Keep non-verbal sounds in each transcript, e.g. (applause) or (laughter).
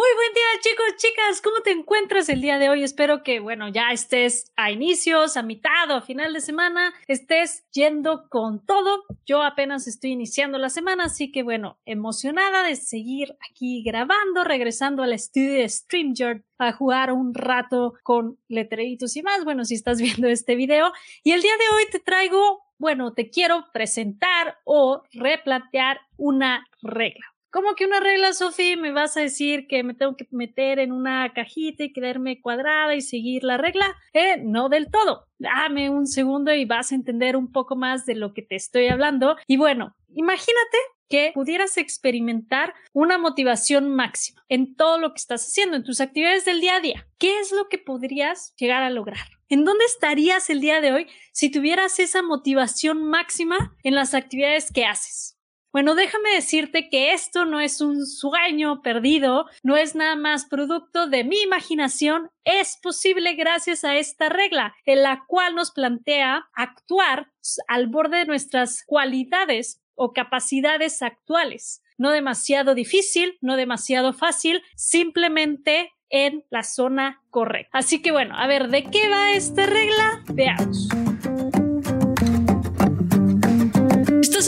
Muy buen día chicos, chicas, ¿cómo te encuentras el día de hoy? Espero que, bueno, ya estés a inicios, a mitad o a final de semana, estés yendo con todo. Yo apenas estoy iniciando la semana, así que, bueno, emocionada de seguir aquí grabando, regresando al estudio de StreamYard a jugar un rato con letreritos y más. Bueno, si estás (laughs) viendo este video. Y el día de hoy te traigo, bueno, te quiero presentar o replantear una regla. ¿Cómo que una regla, Sofi? ¿Me vas a decir que me tengo que meter en una cajita y quedarme cuadrada y seguir la regla? Eh, no del todo. Dame un segundo y vas a entender un poco más de lo que te estoy hablando. Y bueno, imagínate que pudieras experimentar una motivación máxima en todo lo que estás haciendo, en tus actividades del día a día. ¿Qué es lo que podrías llegar a lograr? ¿En dónde estarías el día de hoy si tuvieras esa motivación máxima en las actividades que haces? Bueno, déjame decirte que esto no es un sueño perdido, no es nada más producto de mi imaginación, es posible gracias a esta regla, en la cual nos plantea actuar al borde de nuestras cualidades o capacidades actuales. No demasiado difícil, no demasiado fácil, simplemente en la zona correcta. Así que bueno, a ver, ¿de qué va esta regla? Veamos.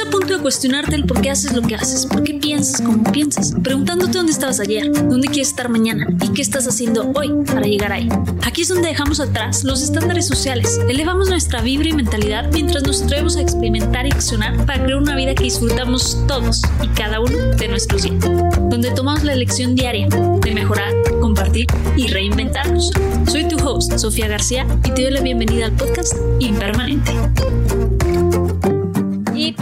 Estás a punto de cuestionarte el por qué haces lo que haces, por qué piensas como piensas, preguntándote dónde estabas ayer, dónde quieres estar mañana y qué estás haciendo hoy para llegar ahí. Aquí es donde dejamos atrás los estándares sociales, elevamos nuestra vibra y mentalidad mientras nos atrevemos a experimentar y accionar para crear una vida que disfrutamos todos y cada uno de nuestros días, donde tomamos la elección diaria de mejorar, compartir y reinventarnos. Soy tu host, Sofía García, y te doy la bienvenida al podcast Impermanente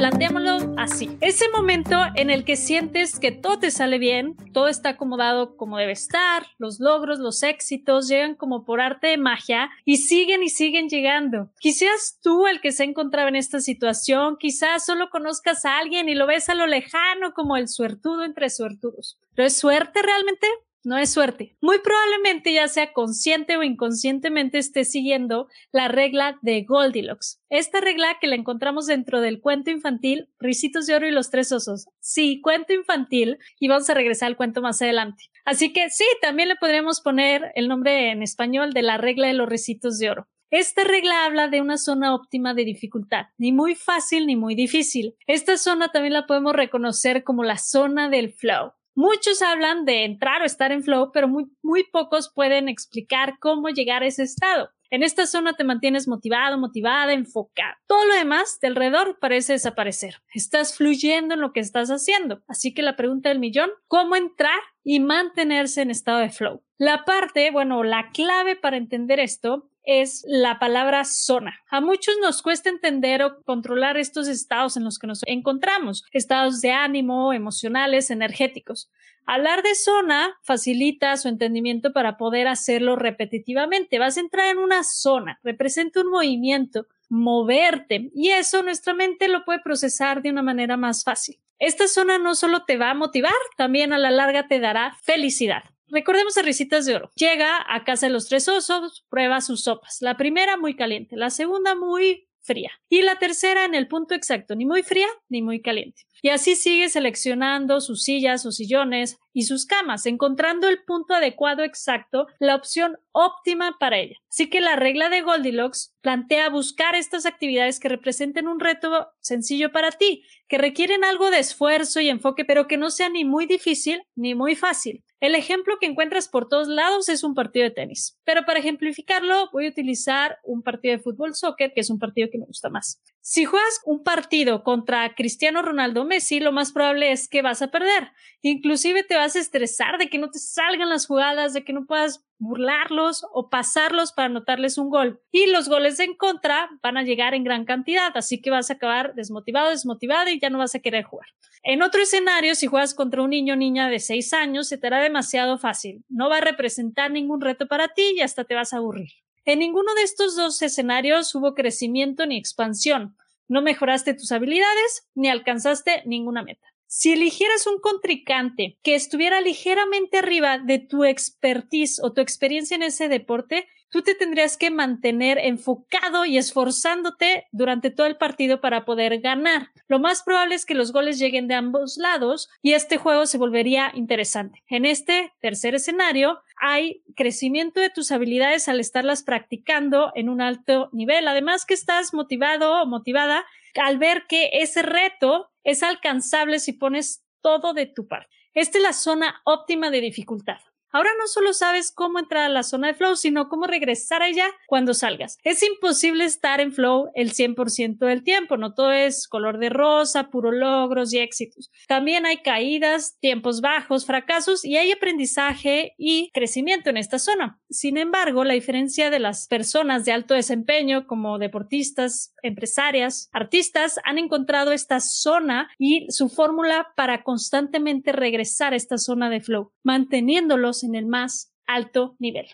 planteémoslo así. Ese momento en el que sientes que todo te sale bien, todo está acomodado como debe estar, los logros, los éxitos llegan como por arte de magia y siguen y siguen llegando. Quizás tú el que se encontraba en esta situación, quizás solo conozcas a alguien y lo ves a lo lejano como el suertudo entre suertudos. ¿Pero es suerte realmente? No es suerte. Muy probablemente ya sea consciente o inconscientemente esté siguiendo la regla de Goldilocks. Esta regla que la encontramos dentro del cuento infantil Ricitos de Oro y los Tres Osos. Sí, cuento infantil y vamos a regresar al cuento más adelante. Así que sí, también le podríamos poner el nombre en español de la regla de los Ricitos de Oro. Esta regla habla de una zona óptima de dificultad, ni muy fácil ni muy difícil. Esta zona también la podemos reconocer como la zona del flow. Muchos hablan de entrar o estar en flow, pero muy, muy pocos pueden explicar cómo llegar a ese estado. En esta zona te mantienes motivado, motivada, enfocado. Todo lo demás de alrededor parece desaparecer. Estás fluyendo en lo que estás haciendo. Así que la pregunta del millón, ¿cómo entrar y mantenerse en estado de flow? La parte, bueno, la clave para entender esto es la palabra zona. A muchos nos cuesta entender o controlar estos estados en los que nos encontramos, estados de ánimo, emocionales, energéticos. Hablar de zona facilita su entendimiento para poder hacerlo repetitivamente. Vas a entrar en una zona, representa un movimiento, moverte, y eso nuestra mente lo puede procesar de una manera más fácil. Esta zona no solo te va a motivar, también a la larga te dará felicidad. Recordemos a Risitas de Oro. Llega a casa de los tres osos, prueba sus sopas. La primera muy caliente, la segunda muy fría y la tercera en el punto exacto, ni muy fría ni muy caliente. Y así sigue seleccionando sus sillas, sus sillones y sus camas, encontrando el punto adecuado exacto, la opción óptima para ella. Así que la regla de Goldilocks plantea buscar estas actividades que representen un reto sencillo para ti, que requieren algo de esfuerzo y enfoque, pero que no sea ni muy difícil ni muy fácil. El ejemplo que encuentras por todos lados es un partido de tenis. Pero para ejemplificarlo, voy a utilizar un partido de fútbol soccer, que es un partido que me gusta más. Si juegas un partido contra Cristiano Ronaldo Messi, lo más probable es que vas a perder. Inclusive te vas a estresar de que no te salgan las jugadas, de que no puedas burlarlos o pasarlos para anotarles un gol. Y los goles en contra van a llegar en gran cantidad, así que vas a acabar desmotivado, desmotivado y ya no vas a querer jugar. En otro escenario, si juegas contra un niño o niña de 6 años, se te hará demasiado fácil. No va a representar ningún reto para ti y hasta te vas a aburrir. En ninguno de estos dos escenarios hubo crecimiento ni expansión. No mejoraste tus habilidades ni alcanzaste ninguna meta. Si eligieras un contrincante que estuviera ligeramente arriba de tu expertise o tu experiencia en ese deporte, tú te tendrías que mantener enfocado y esforzándote durante todo el partido para poder ganar. Lo más probable es que los goles lleguen de ambos lados y este juego se volvería interesante. En este tercer escenario, hay crecimiento de tus habilidades al estarlas practicando en un alto nivel. Además que estás motivado o motivada al ver que ese reto es alcanzable si pones todo de tu parte. Esta es la zona óptima de dificultad. Ahora no solo sabes cómo entrar a la zona de flow, sino cómo regresar a ella cuando salgas. Es imposible estar en flow el 100% del tiempo, no todo es color de rosa, puro logros y éxitos. También hay caídas, tiempos bajos, fracasos y hay aprendizaje y crecimiento en esta zona. Sin embargo, la diferencia de las personas de alto desempeño como deportistas, empresarias, artistas han encontrado esta zona y su fórmula para constantemente regresar a esta zona de flow, manteniéndolos en el más alto nivel.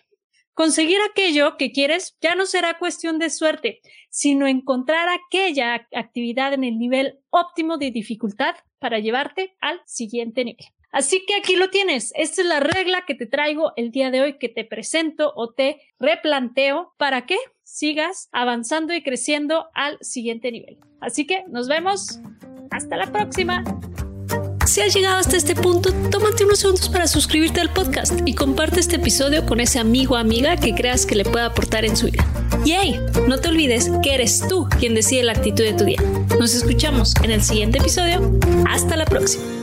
Conseguir aquello que quieres ya no será cuestión de suerte, sino encontrar aquella actividad en el nivel óptimo de dificultad para llevarte al siguiente nivel. Así que aquí lo tienes. Esta es la regla que te traigo el día de hoy, que te presento o te replanteo para que sigas avanzando y creciendo al siguiente nivel. Así que nos vemos. Hasta la próxima. Si has llegado hasta este punto, tómate unos segundos para suscribirte al podcast y comparte este episodio con ese amigo o amiga que creas que le pueda aportar en su vida. Y hey, no te olvides que eres tú quien decide la actitud de tu día. Nos escuchamos en el siguiente episodio. Hasta la próxima.